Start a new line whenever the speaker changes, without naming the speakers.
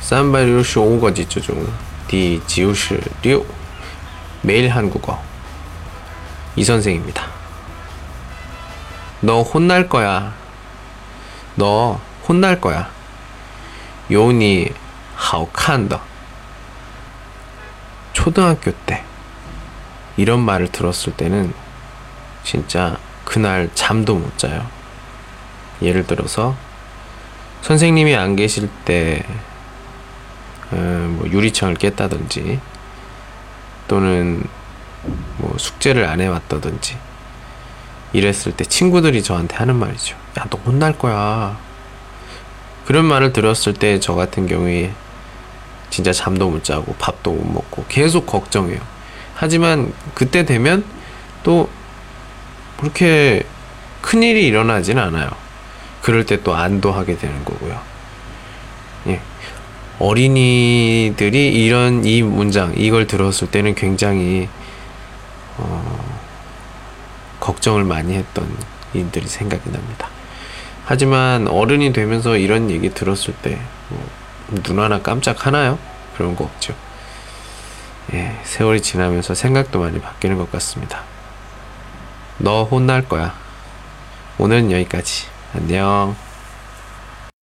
三百六十五个句之中第九十六 매일 한국어 이 선생입니다. 너 혼날 거야. 너 혼날 거야. 요니 好看的 초등학교 때 이런 말을 들었을 때는 진짜 그날 잠도 못 자요. 예를 들어서 선생님이 안 계실 때 어, 뭐 유리창을 깼다든지 또는 뭐 숙제를 안 해왔다든지 이랬을 때 친구들이 저한테 하는 말이죠. 야, 너 혼날 거야. 그런 말을 들었을 때 저 같은 경우에 진짜 잠도 못 자고 밥도 못 먹고 계속 걱정해요. 하지만 그때 되면 또 그렇게 큰일이 일어나진 않아요. 그럴 때 또 안도하게 되는 거고요. 예. 어린이들이 이런 이 문장 이걸 들었을 때는 굉장히 어, 걱정을 많이 했던 일들이 생각이 납니다. 하지만 어른이 되면서 이런 얘기 들었을 때 눈 하나 깜짝 하나요? 그런 거 없죠. 예, 세월이 지나면서 생각도 많이 바뀌는 것 같습니다. 너 혼날 거야. 오늘은 여기까지. 안녕.